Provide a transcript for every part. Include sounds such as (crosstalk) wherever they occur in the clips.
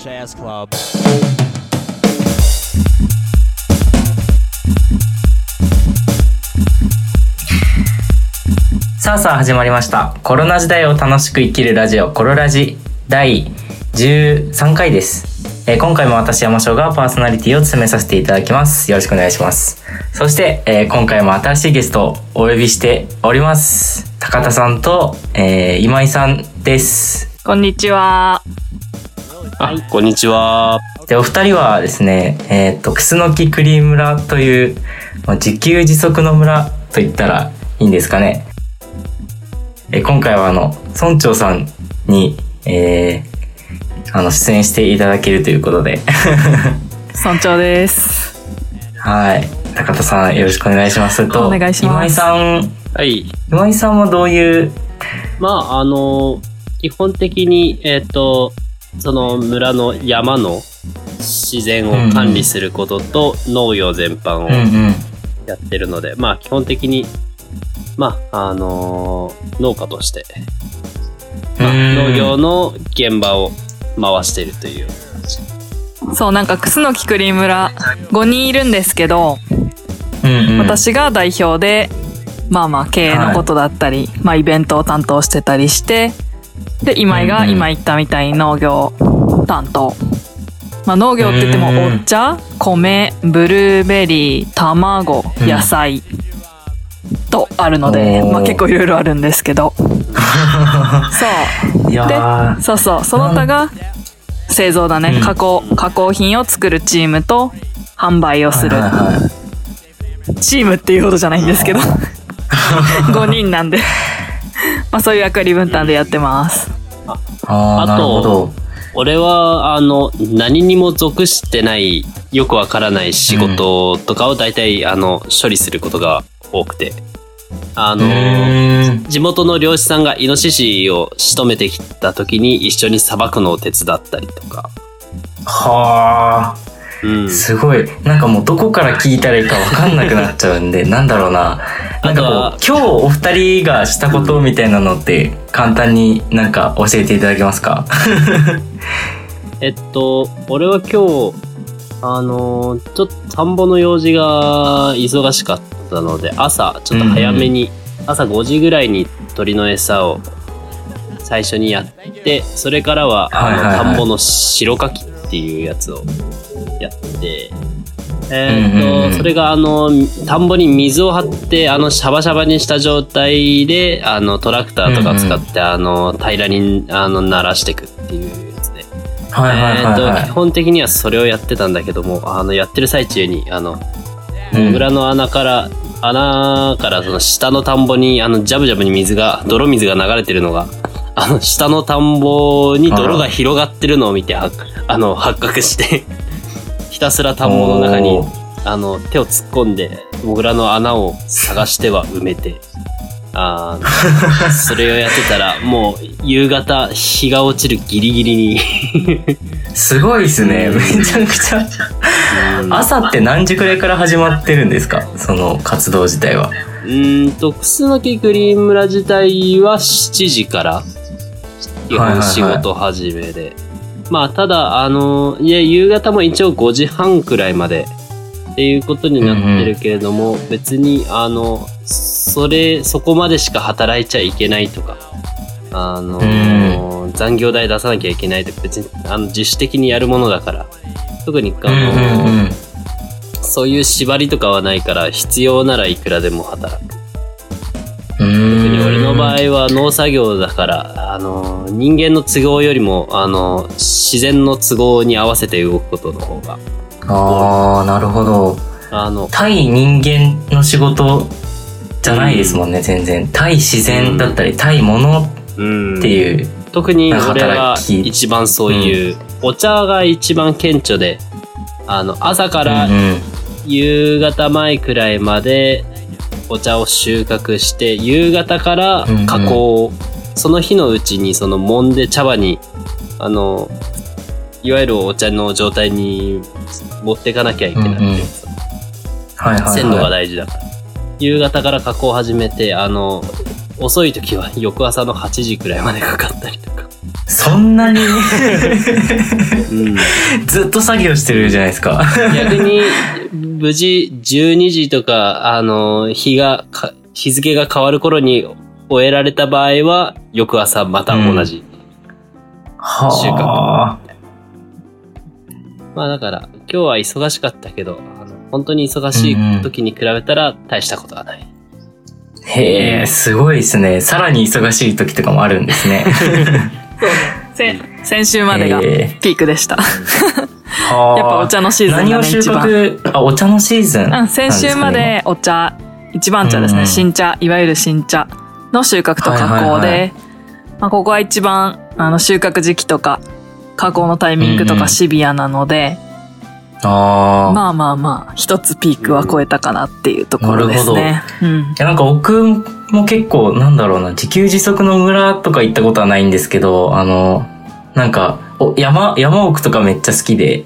Jazz Club. さあさあ始まりました。コロナ時代を楽しく生きるラジオ、コロラジ第13回です。えー今回も私山椒がパーソナリティを務めさせていただきます。よろしくお願いします。そして、えー今回も新しいゲストをお呼びしております。高田さんと、えー今井さんです。こんにちは。あ、こんにちは。で、お二人はですね、えっ、と、クスノキクリーム村という、まあ自給自足の村と言ったらいいんですかね。え今回はあの、村長さんに、えーあの、出演していただけるということで。(laughs) 村長です。はい。高田さん、よろしくお願いします。と、お願いします今井さん、はい。今井さんはどういう、まあ、あの、基本的に、えっ、と、その村の山の自然を管理することと農業全般をうんうん。やってるので、まあ、基本的に、まあ、あの農家として、まあ、うん農業の現場を回しているという感じ。そう、なんか、クスノキクリーム村5人いるんですけど、うんうん。私が代表で、まあまあ、経営のことだったり、まあ、イベントを担当してたりして、で、今井が今言ったみたいに農業担当。まあ、農業って言っても、うん。お茶、米、ブルーベリー、卵、うん。野菜、とあるので、まあ結構いろいろあるんですけど。(laughs) そう。いやー。そうそう。その他が製造だね、うん。加工加工品を作るチームと販売をする。はいはいはい。チームっていうほどじゃないんですけど。(laughs) 5人なんでまあそういう役割分担でやってますあーあとなるほど。俺は、あの、何にも属してない、よくわからない仕事とかを大体、あの、処理することが多くて。あうの。地元の漁師さんがイノシシを仕留めてきた時に一緒にさばくのを手伝ったりとか。はあ。うん。すごい。なんかもうどこから聞いたらいいかわかんなくなっちゃうんで、(laughs) なんだろうな。なんかこう今日お二人がしたことみたいなのって、簡単になんか教えていただけますか？(laughs) えっと、俺は今日、あのーちょっと田んぼの用事が忙しかったので、朝、ちょっと早めに、朝5時ぐらいに鳥の餌を最初にやって、それからは、田んぼの白かきっていうやつをやって、えーっと、それがあの、田んぼに水を張って、あの、シャバシャバにした状態で、あの、トラクターとか使って、あの、平らに、あの、鳴らしていくっていうやつで。えと基本的にはそれをやってたんだけどもあのやってる最中にあの裏の穴から穴からその下の田んぼにあのジャブジャブに水が泥水が流れてるのがあの下の田んぼに泥が広がってるのを見てはあの発覚してひたすら田んぼの中にあの手を突っ込んでモグラの穴を探しては埋めてあー (laughs) それをやってたらもう夕方日が落ちるギリギリに (laughs) すごいですね。めちゃくちゃ。朝って何時くらいから始まってるんですか？その活動自体は。うーんと、クスノキクリーム村自体は7時から、基はいはいはい本仕事始めで。まあ、ただ、あの、いや、夕方も一応5時半くらいまでっていうことになってるけれども、別に、あの、それ、そこまでしか働いちゃいけないとか、あの、残業代出さなきゃいけないとか、別に、あの、自主的にやるものだから、特に、あうんの、うんうん。そういう縛りとかはないから、必要ならいくらでも働く。俺の場合は農作業だから、あの、人間の都合よりも、あの、自然の都合に合わせて動くことの方が、ああ、なるほど。あの、対人間の仕事じゃないですもんね、全然。対自然だったり、対物うんっていう。特に俺は働き一番そういう、お茶が一番顕著で、あの、朝からうんうん夕方前くらいまでお茶を収穫して、夕方から加工を、その日のうちにその揉んで茶葉に、あの、いわゆるお茶の状態に持っていかなきゃいけなくて、うんうんはいはいはい。鮮度が大事だから。夕方から加工を始めて、あの、遅い時は翌朝の8時くらいまでかかったりとか。そんなに？うん。ずっと作業してるじゃないですか。逆に、無事12時とか、あの、日がか、日付が変わる頃に終えられた場合は、翌朝また同じ。はあ。まあだから、今日は忙しかったけど、あの本当に忙しい時に比べたら大したことはない。へえ、すごいですね。さらに忙しい時とかもあるんですね。(laughs) (laughs) 先先週までがえピークでした。はあ (laughs) やっぱお茶のシーズンがね何を収一番。穫、あ、お茶のシーズンう。先週までお茶、一番茶ですね、うん新茶、いわゆる新茶の収穫と加工で、はいはいはい。まあ、ここは一番あの収穫時期とか加工のタイミングとうんうんかシビアなので、ああ。まあまあまあ、一つピークは超えたかなっていうところですね。うんいやなんか僕も結構なんだろうな自給自足の村とか行ったことはないんですけどあのなんかお山山奥とかめっちゃ好きで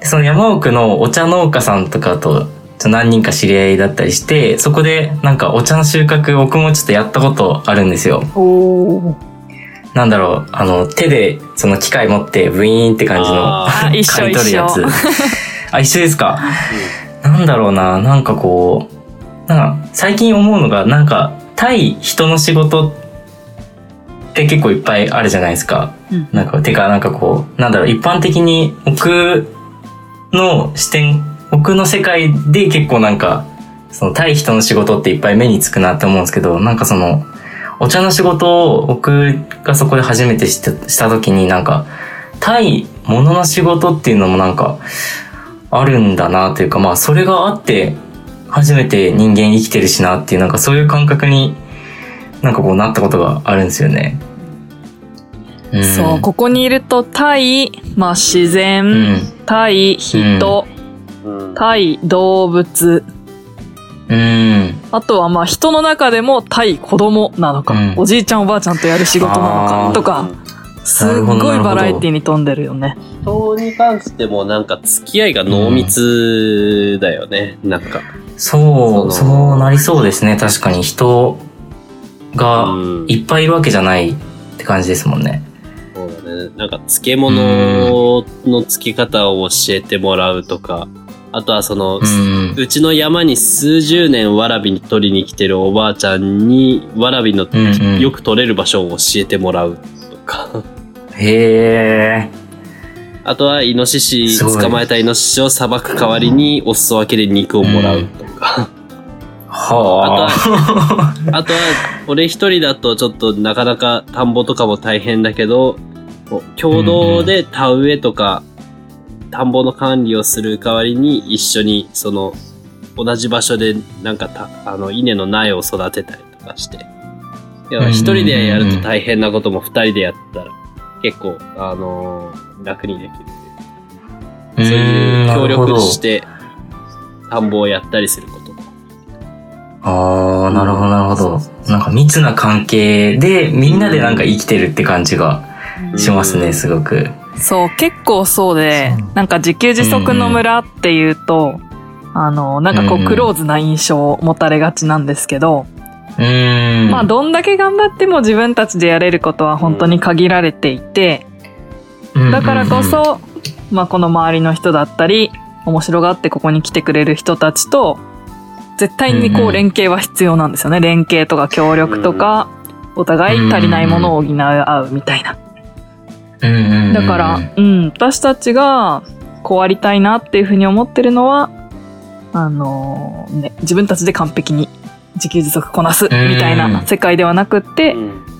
でその山奥のお茶農家さんとかとちょっと何人か知り合いだったりしてそこでなんかお茶の収穫僕もちょっとやったことあるんですよ。おーなんだろうあの手でその機械持ってブイーンって感じの刈り取るやつ。あ一緒ですか？なんだろうな、なんかこう、なんか最近思うのが、なんか対人の仕事って結構いっぱいあるじゃないですか。うん。なんか、てかなんかこう、なんだろう、一般的に僕の視点、僕の世界で結構なんか、その対人の仕事っていっぱい目につくなって思うんですけど、なんかその、お茶の仕事を僕がそこで初めてしたした時になんか、対物の仕事っていうのもなんか、あるんだなというか、まあそれがあって、初めて人間生きてるしなっていう、なんかそういう感覚になんかこうなったことがあるんですよね。うん、そう、ここにいると対、まあ自う然、ん。対人、うん対動物、うん。あとはまあ人の中でも対子供なのか、うんおじいちゃんおばあちゃんとやる仕事なのかとか、すっごいバラエティに富んでるよね。人に関してもなんか付き合いが濃密だよね。なんか。そう、そうなりそうですね。確かに人がうんいっぱいいるわけじゃないって感じですもんね。そうだね。なんか漬物の付き方を教えてもらうとか、あとはその、うん。うちの山に数十年わらびに取りに来てるおばあちゃんに、わらびのうんうんよく取れる場所を教えてもらうとか、へえ。あとはイノシシ、捕まえたイノシシをさばく代わりにお裾分けで肉をもらうとか、はあ。あとは俺一人だとちょっとなかなか田んぼとかも大変だけど、共同で田植えとか、田んぼの管理をする代わりに一緒にその同じ場所でなんかたあの稲の苗を育てたりとかして。一人でやると大変なことも二人でやったら結構、あのー楽にできる。そういう協力して田んぼをやったりすることも。ああ、なるほど、なるほど。なんか密な関係で、みんなでなんか生きてるって感じがしますね、うんすごく。そう、結構そうでなんか自給自足の村っていうと、あの、なんかこうんううんクローズな印象を持たれがちなんですけど、うーん。まあどんだけ頑張っても自分たちでやれることは本当に限られていて、だからこそ、まあこの周りの人だったり、面白がってここに来てくれる人たちと、絶対にうんうんこう連携は必要なんですよね。連携とか協力とか、お互い足りないものを補うみたいな。だから、うん、私たちがこうありたいなっていうふうに思ってるのは、あのーね、自分たちで完璧に自給自足こなすみたいな世界ではなくって、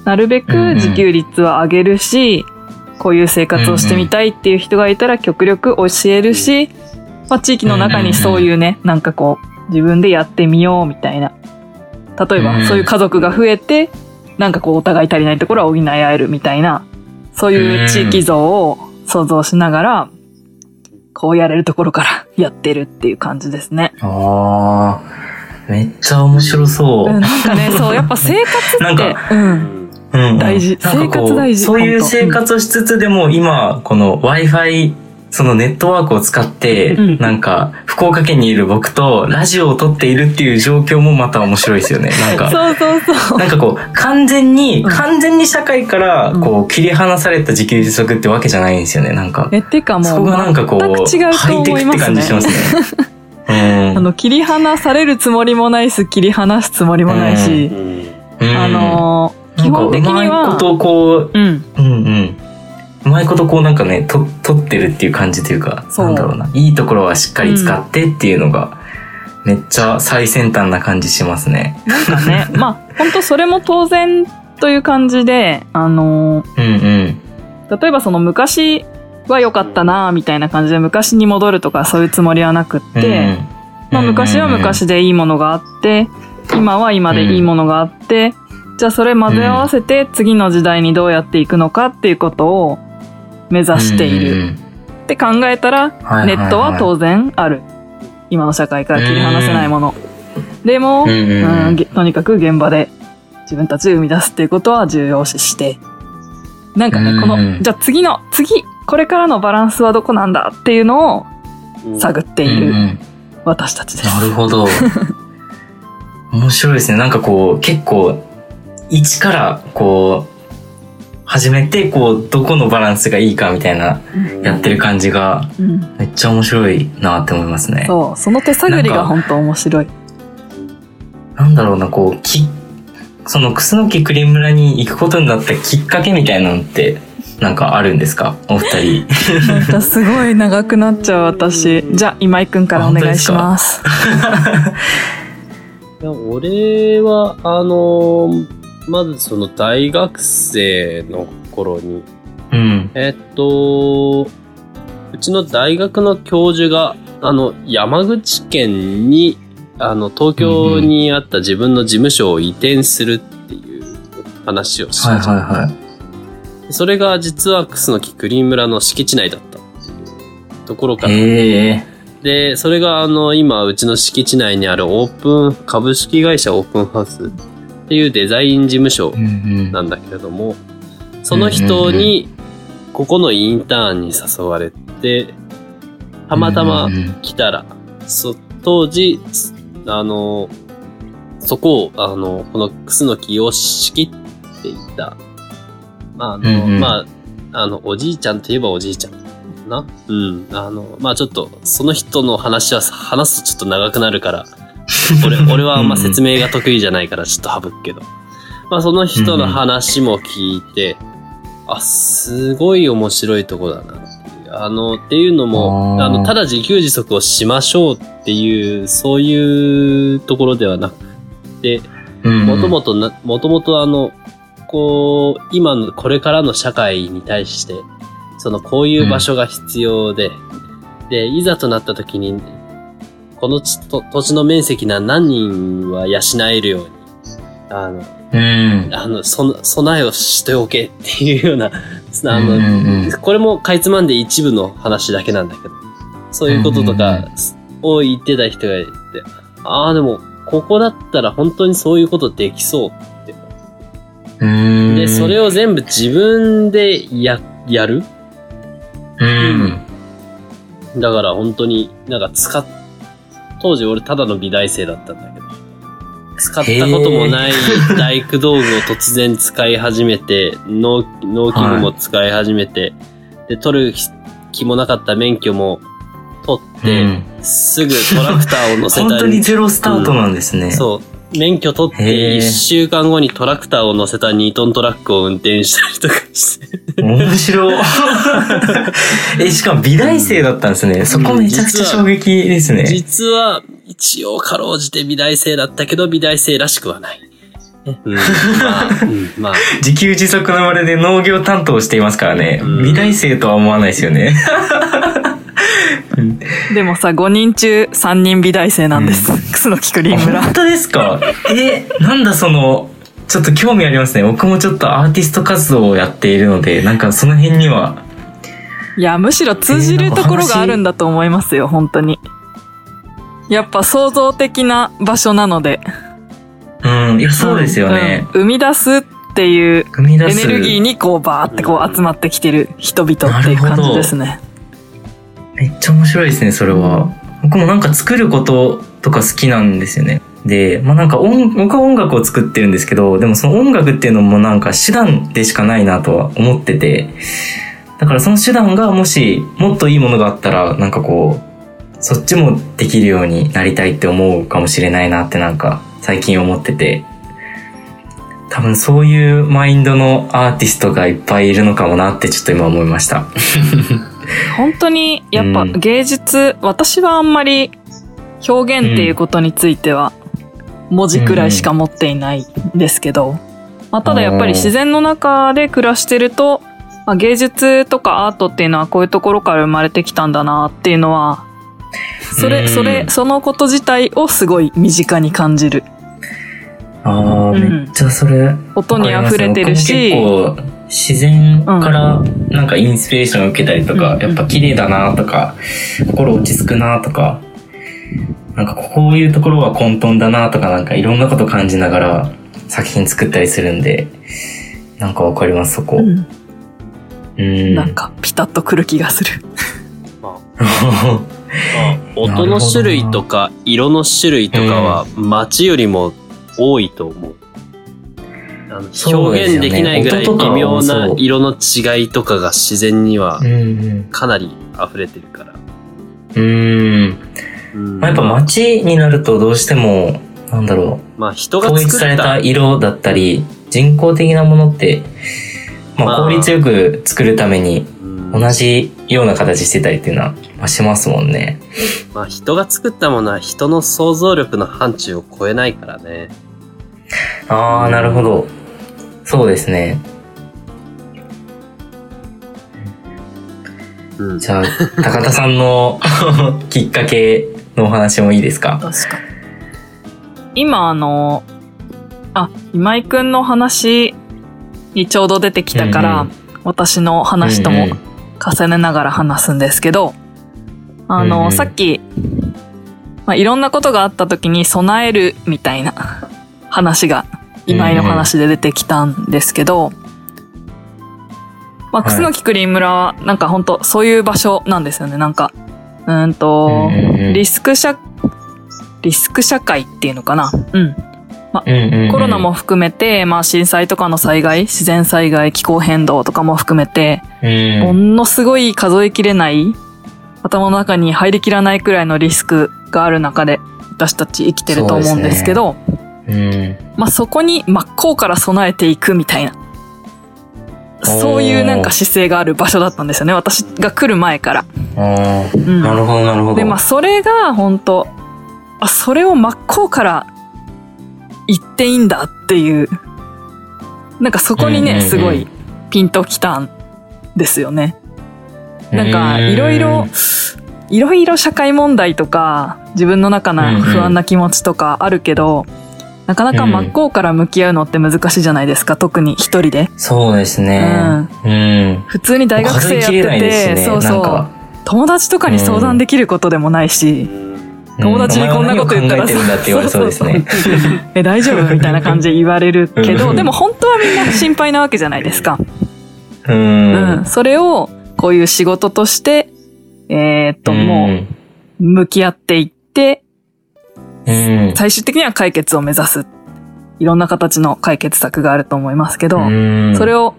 なるべく自給率は上げるし、こういう生活をしてみたいっていう人がいたら極力教えるし、まあ、地域の中にそういうね、なんかこう、自分でやってみようみたいな。例えうん。ば、そういう家族が増えて、なんかこう、お互い足りないところは補い合えるみたいな、そういう地域像を想像しながら、こうやれるところからやってるっていう感じですね。ああ、めっちゃ面白そう。うん、なんかね、(laughs) そう、やっぱ生活って、なんかうん。うん大事。生活大事そういう生活をしつつでも今この Wi-Fi そのネットワークを使って、うん。なんか、福岡県にいる僕とラジオを撮っているっていう状況もまた面白いですよね。なんか、そうそうそう。なんかこう、完全に、うん完全に社会から、こう、切り離された自給自足ってわけじゃないんですよね。なんか、え、てかもう、そこがなんかこう、全く違うとハイテクって思いますね。感じしますね。うん。あの、切り離されるつもりもないし、切り離すつもりもないし、うんうんあのー基本的にうまいこは、とこう、うん、うんうん。うまいことこうなんかね、と、取ってるっていう感じというか、そうなんだろうな。いいところはしっかり使ってっていうのが、めっちゃ最先端な感じしますね。なんかね、(laughs) まあ、本当それも当然という感じで、あのーうんうん。例えばその昔は良かったなみたいな感じで昔に戻るとかそういうつもりはなくって、まあ、昔は昔でいいものがあって今は今でいいものがあって、じゃあそれ混ぜ合わせて次の時代にどうやっていくのかっていうことを目指している。って考えたらネットは当然ある。今の社会から切り離せないもの。でも、うんとにかく現場で自分たちで生み出すっていうことは重要視して。なんかねこのじゃあ次の次これからのバランスはどこなんだっていうのをうん。探っている私たちです。なるほど。(laughs) 面白いですね。なんかこう、結構、一からこう、始めて、こう、どこのバランスがいいかみたいな、やってる感じが、うんめっちゃ面白いなって思いますね。そうその手探りが本当面白い。なんだろうな、こう、き、その、クスノキクリ村に行くことになったきっかけみたいなのって、なんかあるんですか？お二人。すごい長くなっちゃう私。じゃあ今井くんからお願いします。(laughs) いや俺は、あのーまずその大学生の頃に、うん。えっと、うちの大学の教授が、あの、山口県に、あの、東京にあった自分の事務所を移転するっていう話をしはい。はいはい。それが実はクスノキクリーン村の敷地内だったっていうところから。へえ。で、それがあの、今、うちの敷地内にあるオープン、株式会社オープンハウスっていうデザイン事務所うんうん。なんだけれども、その人に、ここのインターンに誘われて、たまたまうんうん来たら、そ当時、あの、そこを、あの、このクスノキを仕切っていた、まあ、あの、うんうんまあ、あの、おじいちゃんといえばおじいちゃんかな。うん。あの、まあちょっと、その人の話は話すとちょっと長くなるから、(laughs) 俺、俺はあんま説明が得意じゃないからちょっと省くけど。まあその人の話も聞いて、あ、すごい面白いとこだなっていう。あの、っていうのも、あの、ただ自給自足をしましょうっていう、そういうところではなくて、うんもともとな、もともとあの、こう、今の、これからの社会に対して、その、こういう場所が必要で、で、いざとなった時に、この土地の面積な何人は養えるように、あの、うん。あの、そ、備えをしておけっていうような、(laughs) あの、うんこれもかいつまんで一部の話だけなんだけど、そういうこととかを言ってた人がいて、ああ、でも、ここだったら本当にそういうことできそうって。うん。で、それを全部自分でや、やる？うん。だから本当になんか使っ、当時俺ただの美大生だったんだけど、使ったこともない大工道具を突然使い始めて、農、農機具も使い始めて、で、取る気もなかった免許も取って、うんすぐトラクターを乗せた本当にゼロスタートなんですね。そう。免許取ってへー1週間後にトラクターを乗せた2トントラックを運転したりとかして。面白い。(laughs) え、しかも美大生だったんですね。そこめちゃくちゃ衝撃ですね。実は、一応かろうじて美大生だったけど、美大生らしくはない。うん、まあ、うん、まあ、(laughs) 自給自足のまるで農業担当をしていますからね。うん美大生とは思わないですよね。(laughs) でもさ、5人中3人美大生なんです。クスノキクリーン村。本当ですか？え、なんだその、ちょっと興味ありますね。僕もちょっとアーティスト活動をやっているので、なんかその辺には、いや、むしろ通じるところがあるんだと思いますよ、本当に。やっぱ創造的な場所なので。うん、いや、そうですよね。うん生み出すっていうエ。ネルギーにこうバーってこう集まってきてる人々っていう感じですね。めっちゃ面白いですね、それは。僕もなんか作ることとか好きなんですよね。で、まあなんか音、僕は音楽を作ってるんですけど、でもその音楽っていうのもなんか手段でしかないなとは思ってて、だからその手段がもしもっといいものがあったら、なんかこう、そっちもできるようになりたいって思うかもしれないなってなんか最近思ってて、多分そういうマインドのアーティストがいっぱいいるのかもなってちょっと今思いました。(laughs) 本当にやっぱうん芸術、私はあんまり表現っていうことについては文字くらいしか持っていないんですけど、まあ、ただやっぱり自然の中で暮らしてると、まあ、芸術とかアートっていうのはこういうところから生まれてきたんだなっていうのはそれ、うんそれ、そのこと自体をすごい身近に感じる。あんめっちゃそれ。音に溢れてるし、結構自然からなんかインスピレーションを受けたりとか、うんやっぱ綺麗だなとか、心落ち着くなとか、なんかこういうところは混沌だなとかなんかいろんなこと感じながら作品作ったりするんで、なんかわかります、そこ。うんうん。なんかピタッとくる気がする。まあ (laughs) 音の種類とか色の種類とかは街よりも多いと思う。表現できないぐらい微妙な色の違いとかが自然には。かなり溢れてるから。うん。うんまあ、やっぱ街になるとどうしても、なんだろう。まあ人が統一作ったされた色だったり人工的なものって、まあ、まあ効率よく作るためにうん同じような形してたりっていうのは、まあ、しますもんね。まあ人が作ったものは人の想像力の範疇を超えないからね。ああなるほどそうですね。うん。じゃあ高田さんの (laughs) きっかけのお話もいいですか？確かに。今あの、あ、今井くんの話にちょうど出てきたから、うん私の話ともうんうん重ねながら話すんですけど、あの、うんうんさっき、まあ、いろんなことがあった時に備えるみたいな話が今井の話で出てきたんですけど、まあ、はい楠木クリーム村はなんか本当そういう場所なんですよね。なんか、うーんと、うんうんうんリスク社、リスク社会っていうのかな？うん。うんうんうんコロナも含めて、まあ震災とかの災害、自然災害、気候変動とかも含めて、うんものすごい数えきれない、頭の中に入りきらないくらいのリスクがある中で、私たち生きてると思うんですけど、うんまあそこに真っ向から備えていくみたいな。そういうなんか姿勢がある場所だったんですよね。私が来る前から。うんなるほどなるほど。で、まあそれが本当あ、それを真っ向から言っていいんだっていう、なんかそこにね、うんうんうんすごいピンときたんですよね。なんかいろいろ、いろいろ社会問題とか、自分の中の不安な気持ちとかあるけど、なかなか真っ向から向き合うのって難しいじゃないですか、特に一人で。そうですね。うん。普通に大学生やってて、ねそうそう。友達とかに相談できることでもないし、友達にこんなこと言ったらえ大丈夫みたいな感じで言われるけど、うんでも本当はみんな心配なわけじゃないですか。ううん。ん。それを、こういう仕事として、えーっと、もう、向き合っていって、うん。最終的には解決を目指す。いろんな形の解決策があると思いますけど、うん。それを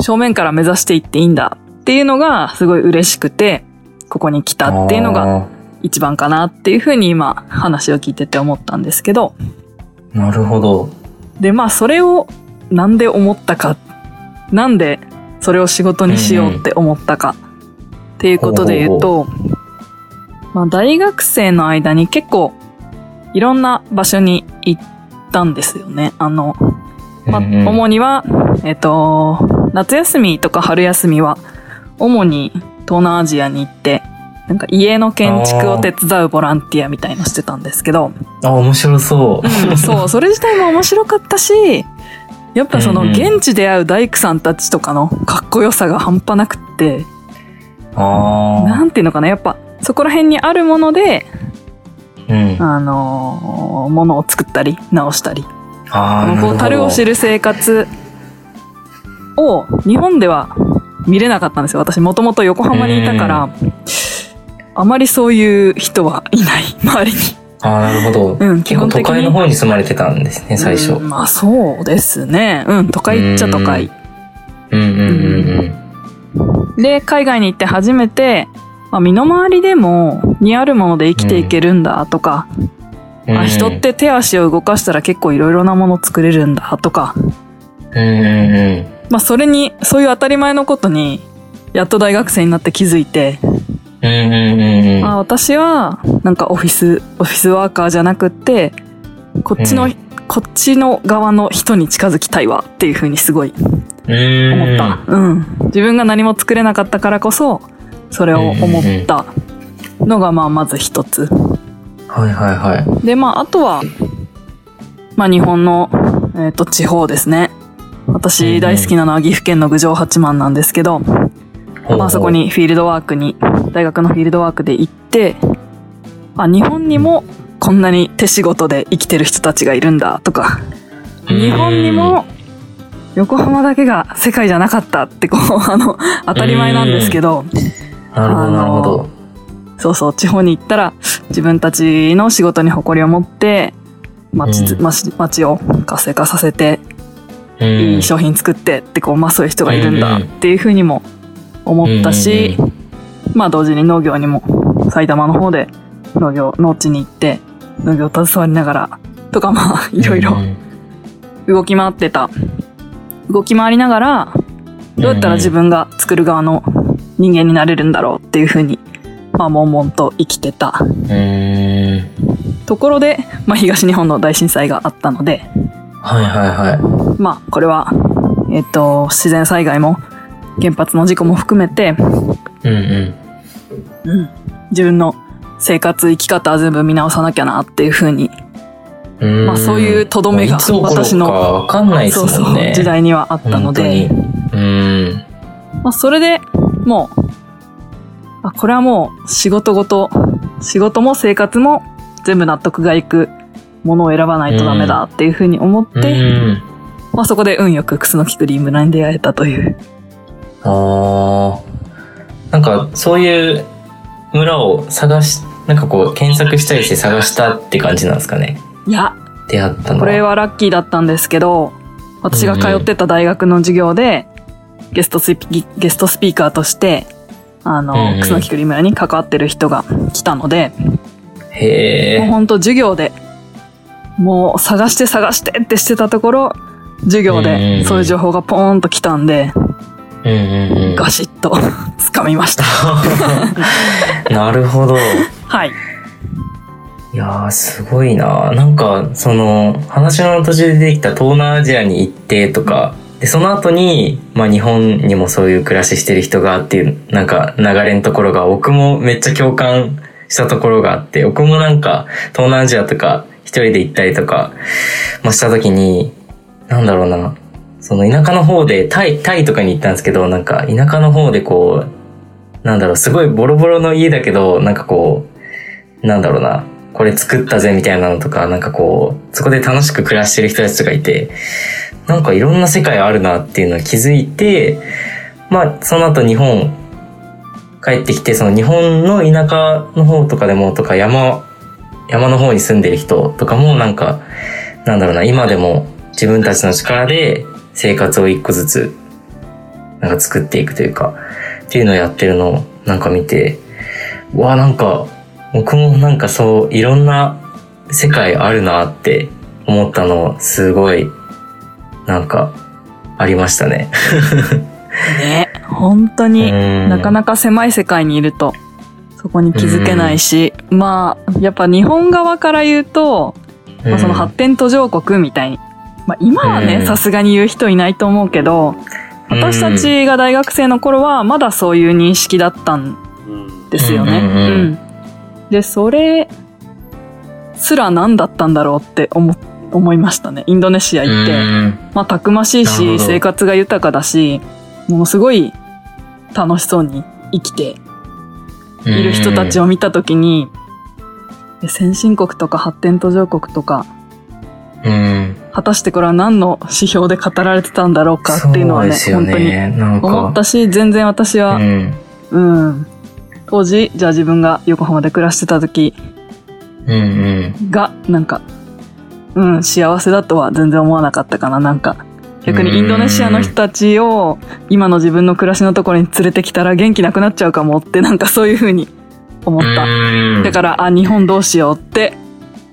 正面から目指していっていいんだっていうのがすごい嬉しくて、ここに来たっていうのがが。一番かなっていうふうに今話を聞いてて思ったんですけど、なるほど。で、まあそれをなんで思ったか、なんでそれを仕事にしようって思ったかっていうことで言うと、まあ大学生の間に結構いろんな場所に行ったんですよね。あの、まあ、主には、えっと、夏休みとか春休みは、主に東南アジアに行って、なんか家の建築を手伝うボランティアみたいのしてたんですけど、あ、面白そう。うんそう、(laughs) それ自体も面白かったし、やっぱその現地で会う大工さんたちとかのかっこよさが半端なくって、ああ。なんていうのかな、やっぱそこら辺にあるもので、うん。あのー、ものを作ったり直したり、こう樽を知る生活を日本では見れなかったんですよ。私もともと横浜にいたから、あまりそういう人はいない (laughs) 周りに。ああ、なるほど。うん結構都会の方に住まれてたんですね、最初。うんまあそうですね。うん、都会っちゃ都会。うんうんうんで、海外に行って初めて、まあ、身の回りでもにあるもので生きていけるんだとか、うん。あ人って手足を動かしたら結構いろいろなもの作れるんだとか、うん。まあそれに、そういう当たり前のことに、やっと大学生になって気づいて、うんうんうんうん。あ私はなんかオフィス、オフィスワーカーじゃなくって、こっちの、うんこっちの側の人に近づきたいわっていうふうにすごいうん思った。うん。自分が何も作れなかったからこそ、それを思ったのがまあまず一つ。はいはいはい。で、まああとは、まあ日本の、えっ、と地方ですね。私大好きなのは岐阜県の郡上八幡なんですけど、まあそこにフィールドワークに、大学のフィールドワークで行って、あ、日本にもこんなに手仕事で生きてる人たちがいるんだとか、日本にも横浜だけが世界じゃなかったってこう、あの、当たり前なんですけど、なるほどなるほど。そうそう、地方に行ったら自分たちの仕事に誇りを持って、街つ、うん。街街を活性化させて、うん。いい商品作ってってこう、まあそういう人がいるんだうんうんっていうふうにも思ったし、うんまあ同時に農業にも埼玉の方で農業、農地に行って農業を携わりながらとかまあいろいろうん動き回ってた。動き回りながらどうやったら自分が作る側の人間になれるんだろうっていうふうにまあ悶々と生きてたうん。ところで、まあ東日本の大震災があったので、はいはいはい。まあこれは、えっと、自然災害も原発の事故も含めて、うんうん。うん、自分の生活生き方は全部見直さなきゃなっていうふうに、うんまあそういうとどめが私のわかんないですそう。そう時代にはあったので。うん。まあそれでもう、あこれはもう仕事ごと、仕事も生活も全部納得がいくものを選ばないとダメだっていうふうに思って、うん。まあそこで運よく楠木クリームラに出会えたという。ああ。なんか、そういう村を探し、なんかこう、検索したりして探したって感じなんですかね？いや、出会ったのは。これはラッキーだったんですけど、私が通ってた大学の授業で、ゲストスピゲストスピーカーとして、あうんの、うん楠木クリームラに関わってる人が来たので、へえ。もうほんと授業で、もう探して探してってしてたところ、授業でそういう情報がポーンと来たんで、うんうんうん。ガシッと (laughs) 掴みました。(laughs) なるほど。はい。いやー、すごいななんか、その、話の途中で出てきた東南アジアに行ってとか、で、その後に、まあ日本にもそういう暮らししてる人がっていう、なんか流れのところが、僕もめっちゃ共感したところがあって、僕もなんか、東南アジアとか、一人で行ったりとか、まあした時に、なんだろうな、その田舎の方で、タイ、タイとかに行ったんですけど、なんか田舎の方でこう、なんだろう、すごいボロボロの家だけど、なんかこう、なんだろうな、これ作ったぜみたいなのとか、なんかこう、そこで楽しく暮らしてる人たちとかいて、なんかいろんな世界あるなっていうのを気づいて、まあ、その後日本帰ってきて、その日本の田舎の方とかでもとか山、山の方に住んでる人とかもなんか、なんだろうな、今でも自分たちの力で生活を一個ずつ、なんか作っていくというか、っていうのをやってるのをなんか見て、うわ、なんか、僕もなんかそう、いろんな世界あるなって思ったの、すごい、なんか、ありましたね。ね、本当に、ななかなか狭い世界にいると、そこに気づけないし、まあ、やっぱ日本側から言うと、まあ、その発展途上国みたいに、まあ、今はね、うん。さすがに言う人いないと思うけど、私たちが大学生の頃はまだそういう認識だったんうん。ですよね。うんで、それすら何だったんだろうって思思いましたね。インドネシア行って。まあ、たくましいし、生活が豊かだし、ものすごい楽しそうに生きている人たちを、を見たときに、え先進国とか発展途上国とか、うん、果たしてこれは何の指標で語られてたんだろうかっていうのはね、そうですよ本当に思ったし、全然私は、うん、うん、当時じゃあ自分が横浜で暮らしてた時うんうん。がなんかうん幸せだとは全然思わなかったかな。なんか逆にインドネシアの人たちを今の自分の暮らしのところに連れてきたら元気なくなっちゃうかもってなんかそういう風に思った。うん。だからあ日本どうしようって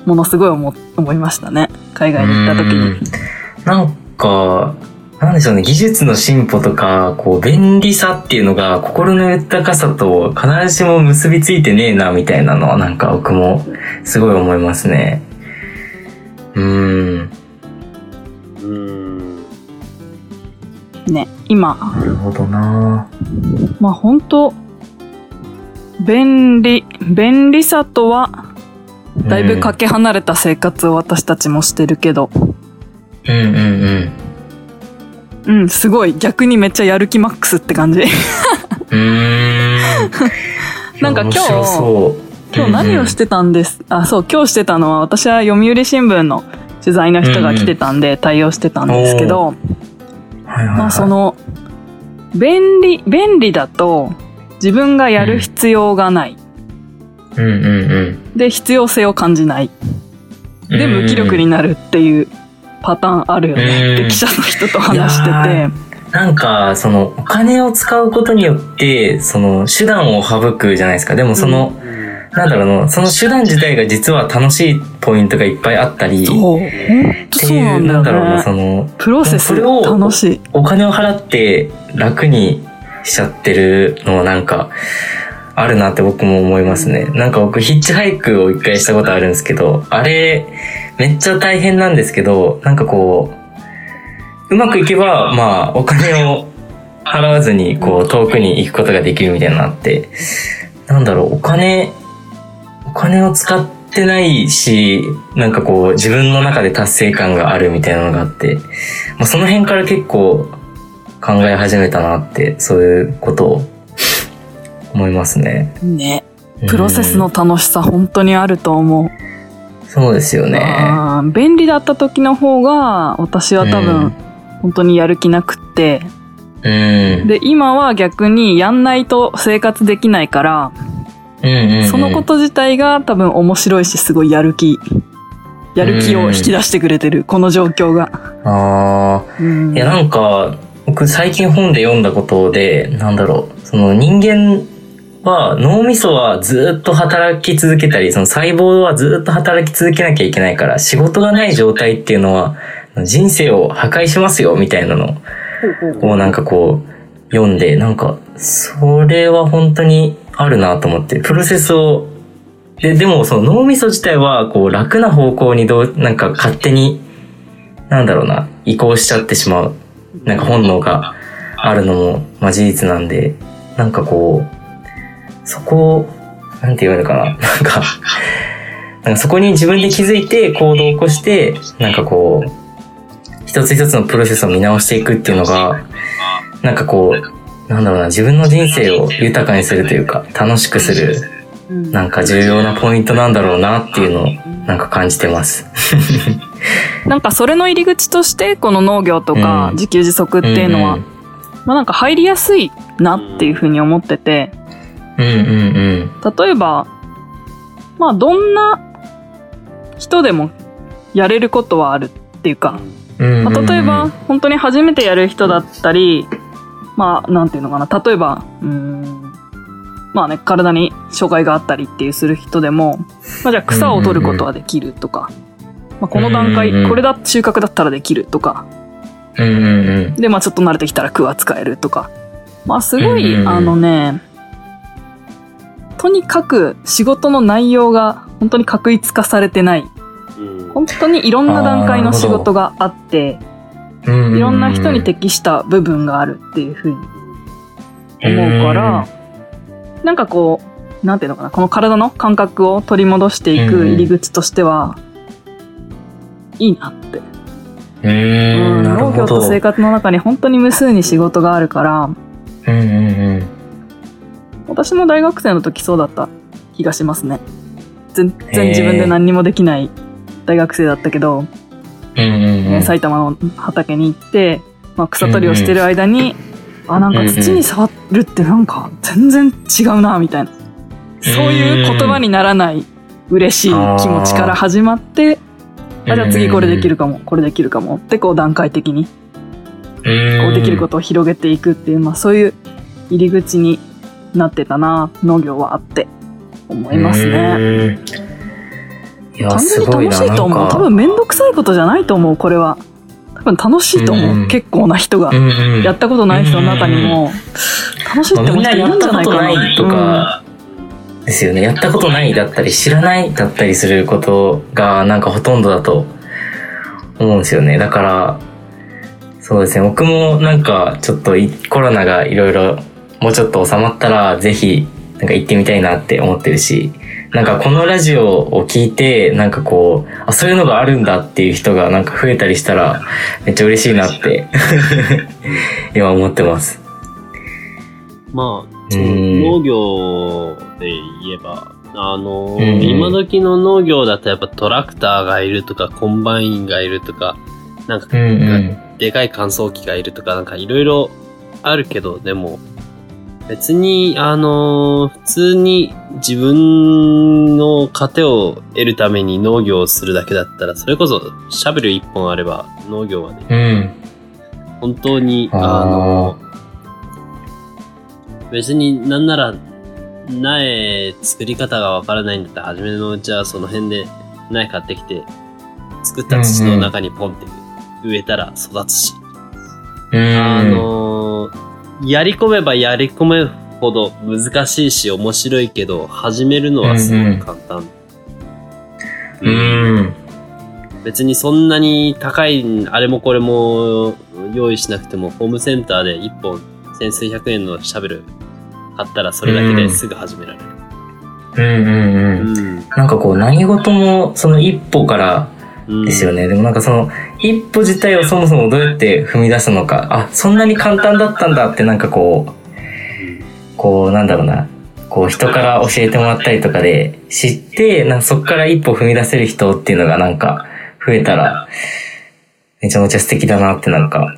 ものすごい思思いましたね。海外に行った時に。うん。なんか、なんでしょうね、技術の進歩とか、こう、便利さっていうのが、心の豊かさと必ずしも結びついてねえな、みたいなのは、なんか僕も、すごい思いますね。うーん。うーん。ね今なるほどなまあ本当便利便利さとはだいぶかけ離れた生活を私たちもしてるけど、うんうんうん。うん、すごい。逆にめっちゃやる気マックスって感じ。うー。ん。(laughs) なんか今日今日何をしてたんです、あそう今日してたのは私は読売新聞の取材の人が来てたんで対応してたんですけど、はいはいはい。まあその便利便利だと自分がやる必要がない、うん。うんうん。で必要性を感じない。で無気力になるっていうパターンあるよね。ってうん記者の人と話してて。なんか、その、お金を使うことによって、その、手段を省くじゃないですか。でもその、なんだろうな、その手段自体が実は楽しいポイントがいっぱいあったり、そう。っていう、なんんだろうな、その、プロセスそれを楽しいお金を払って楽にしちゃってるのはなんか、あるなって僕も思いますね。なんか僕ヒッチハイクを一回したことあるんですけど、あれ、めっちゃ大変なんですけど、なんかこう、うまくいけば、まあ、お金を払わずに、こう、遠くに行くことができるみたいなのあって、なんだろう、お金、お金を使ってないし、なんかこう、自分の中で達成感があるみたいなのがあって、まあ、その辺から結構考え始めたなって、そういうことを思いますね。ね。プロセスの楽しさ本当にあると思う、うんそうですよね。便利だった時の方が私は多うん。分本当にやる気なくって、うん。で今は逆にやんないと生活できないから、うんうんうん。そのこと自体が多分面白いしすごいやる気。やる気を引き出してくれてる、この状況が、ああ。うん。いや、なんか、僕最近本で読んだことで、なんだろう、その人間は脳みそはずっと働き続けたり、その細胞はずっと働き続けなきゃいけないから、仕事がない状態っていうのは人生を破壊しますよ、みたいなの。をなんかこう読んで、なんか、それは本当にあるなと思って、プロセスを、で、でもその脳みそ自体はこう楽な方向にどう、なんか勝手に、なんだろうな、移行しちゃってしまう、なんか本能があるのも、まあ事実なんで、なんかこう、そこを、なんて言うのかな、(laughs) なんか、なんかそこに自分で気づいて行動を起こして、なんかこう、一つ一つのプロセスを見直していくっていうのが、なんかこう、なんだろうな、自分の人生を豊かにするというか、楽しくする、うんなんか重要なポイントなんだろうなっていうのを、なんか感じてます。(laughs) なんかそれの入り口としてこの農業とかうん。自給自足っていうのは、ん。まあなんか入りやすいなっていうふうに思っててうん、うんうん。例えばまあどんな人でもやれることはあるっていうか、うん。まあ、例えば本当に初めてやる人だったりまあなんていうのかな。例えばうーんまあね体に障害があったりっていうする人でも、まあ、じゃあ草を取ることはできるとか、まあ、この段階これだ収穫だったらできるとか。でまあちょっと慣れてきたらクワ使えるとか。まあすごい、あのねとにかく仕事の内容が本当に確一化されてないうん本当にいろんな段階の仕事があっていいろんな人に適した部分があるっていうふうに思うから、なんかこう、なんていうのかな、この体の感覚を取り戻していく入り口としては、いいなって。うーん、農業。と生活の中に本当に無数に仕事があるから、うんうんうん。私も大学生の時そうだった気がしますね。全然自分で何にもできない大学生だったけど、うんうんうん。埼玉の畑に行って、まあ、草取りをしてる間に、あなんか土に触るってなんか全然違うなみたいな。そういう言葉にならない嬉しい気持ちから始まってあじゃあ次これできるかもこれできるかもってこう段階的にこうできることを広げていくっていう、まあ、そういう入り口になってたな農業はあって思いますね。いや単純に楽しいと思う。ん多分面倒くさいことじゃないと思うこれは。多分楽しいと思う、うん結構な人が、うんうん。やったことない人の中にも。楽しいって思う人いるんじゃないかな、とないとかですよね。やったことないだったり知らないだったりすることがなんかほとんどだと思うんですよね。だからそうですね。僕もなんかちょっといコロナがいろいろもうちょっと収まったらぜひなんか行ってみたいなって思ってるしなんかこのラジオを聞いてなんかこうあそういうのがあるんだっていう人がなんか増えたりしたらめっちゃ嬉しいなって今思ってます。まあ、農業で言えば、あの、うんうん。今時の農業だとやっぱトラクターがいるとか、コンバインがいるとか、なんか、うんうん。でかい乾燥機がいるとか、なんかいろいろあるけど、でも、別に、あの普通に自分の糧を得るために農業をするだけだったら、それこそシャベル一本あれば農業はね、うん。本当に、あの、別になんなら、苗作り方がわからないんだったら、初めのうちはその辺で苗買ってきて、作った土の中にポンって植えたら育つし、うん。あのやり込めばやり込めるほど難しいし面白いけど、始めるのはすごく簡単。うん。別にそんなに高いあれもこれも用意しなくてもホームセンターで1本千数百円のシャベル買ったらそれだけですぐ始められる。うんうんうん。うん。なんかこう何事もその一歩からうんですよね。でもなんかその一歩自体をそもそもどうやって踏み出すのか、あ、そんなに簡単だったんだってなんかこう、こうなんだろうな、こう人から教えてもらったりとかで知って、なんかそこから一歩踏み出せる人っていうのがなんか増えたら、めちゃめちゃ素敵だなってなんか、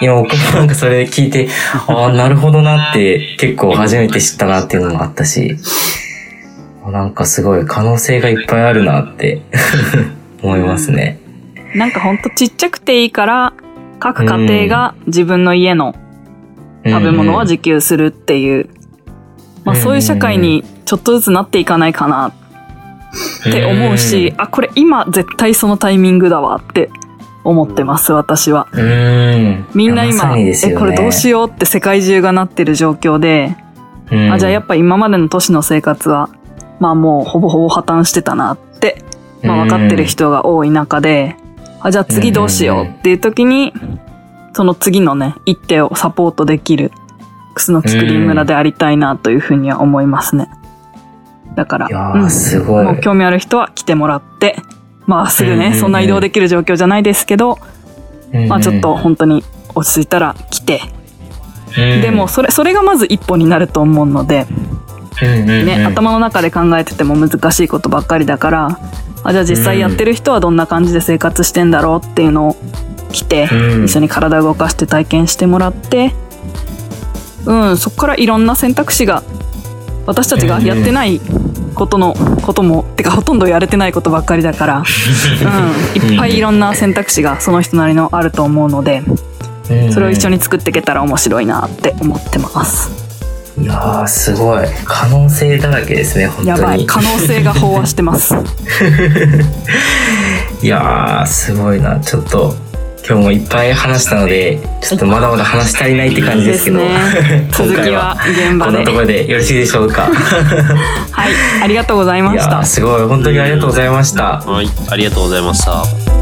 今僕もなんかそれ聞いて、ああ、なるほどなって結構初めて知ったなっていうのもあったし、なんかすごい可能性がいっぱいあるなって (laughs) 思いますね。なんかほんとちっちゃくていいから各家庭が自分の家の食べ物は自給するっていう、まあ、そういう社会にちょっとずつなっていかないかな。って思うし、あこれ今絶対そのタイミングだわって思ってます私は。みんな今、ね。えこれどうしようって世界中がなってる状況で、うん。あじゃあやっぱ今までの都市の生活はまあもうほぼほぼ破綻してたなって、まあ、分かってる人が多い中で、あじゃあ次どうしようっていう時にその次のね一手をサポートできる楠木クリー村でありたいなというふうには思いますね。だからうん。すごい。もう興味ある人は来てもらってまあすぐねそんな移動できる状況じゃないですけど、まあちょっと本当に落ち着いたら来て、うん、でもそれそれがまず一歩になると思うので、ね、頭の中で考えてても難しいことばっかりだからあじゃあ実際やってる人はどんな感じで生活してんだろうっていうのを来て、うん一緒に体を動かして体験してもらってうんそこからいろんな選択肢が私たちがやってないことのこともてかほとんどやれてないことばっかりだから、(laughs) うん、いっぱいいろんな選択肢がその人なりのあると思うのでうんそれを一緒に作っていけたら面白いなって思ってます。いやーすごい。可能性だらけですね本当に。やばい。可能性が飽和してます。(laughs) いやーすごいな。ちょっと今日もいっぱい話したのでちょっとまだまだ話し足りないって感じですけど。ね。(laughs) 今続きは回は現場で。こんなところでよろしいでしょうか。はい。ありがとうございいました。やーすごい。本当にありがとうございました。はい、ありがとうございました。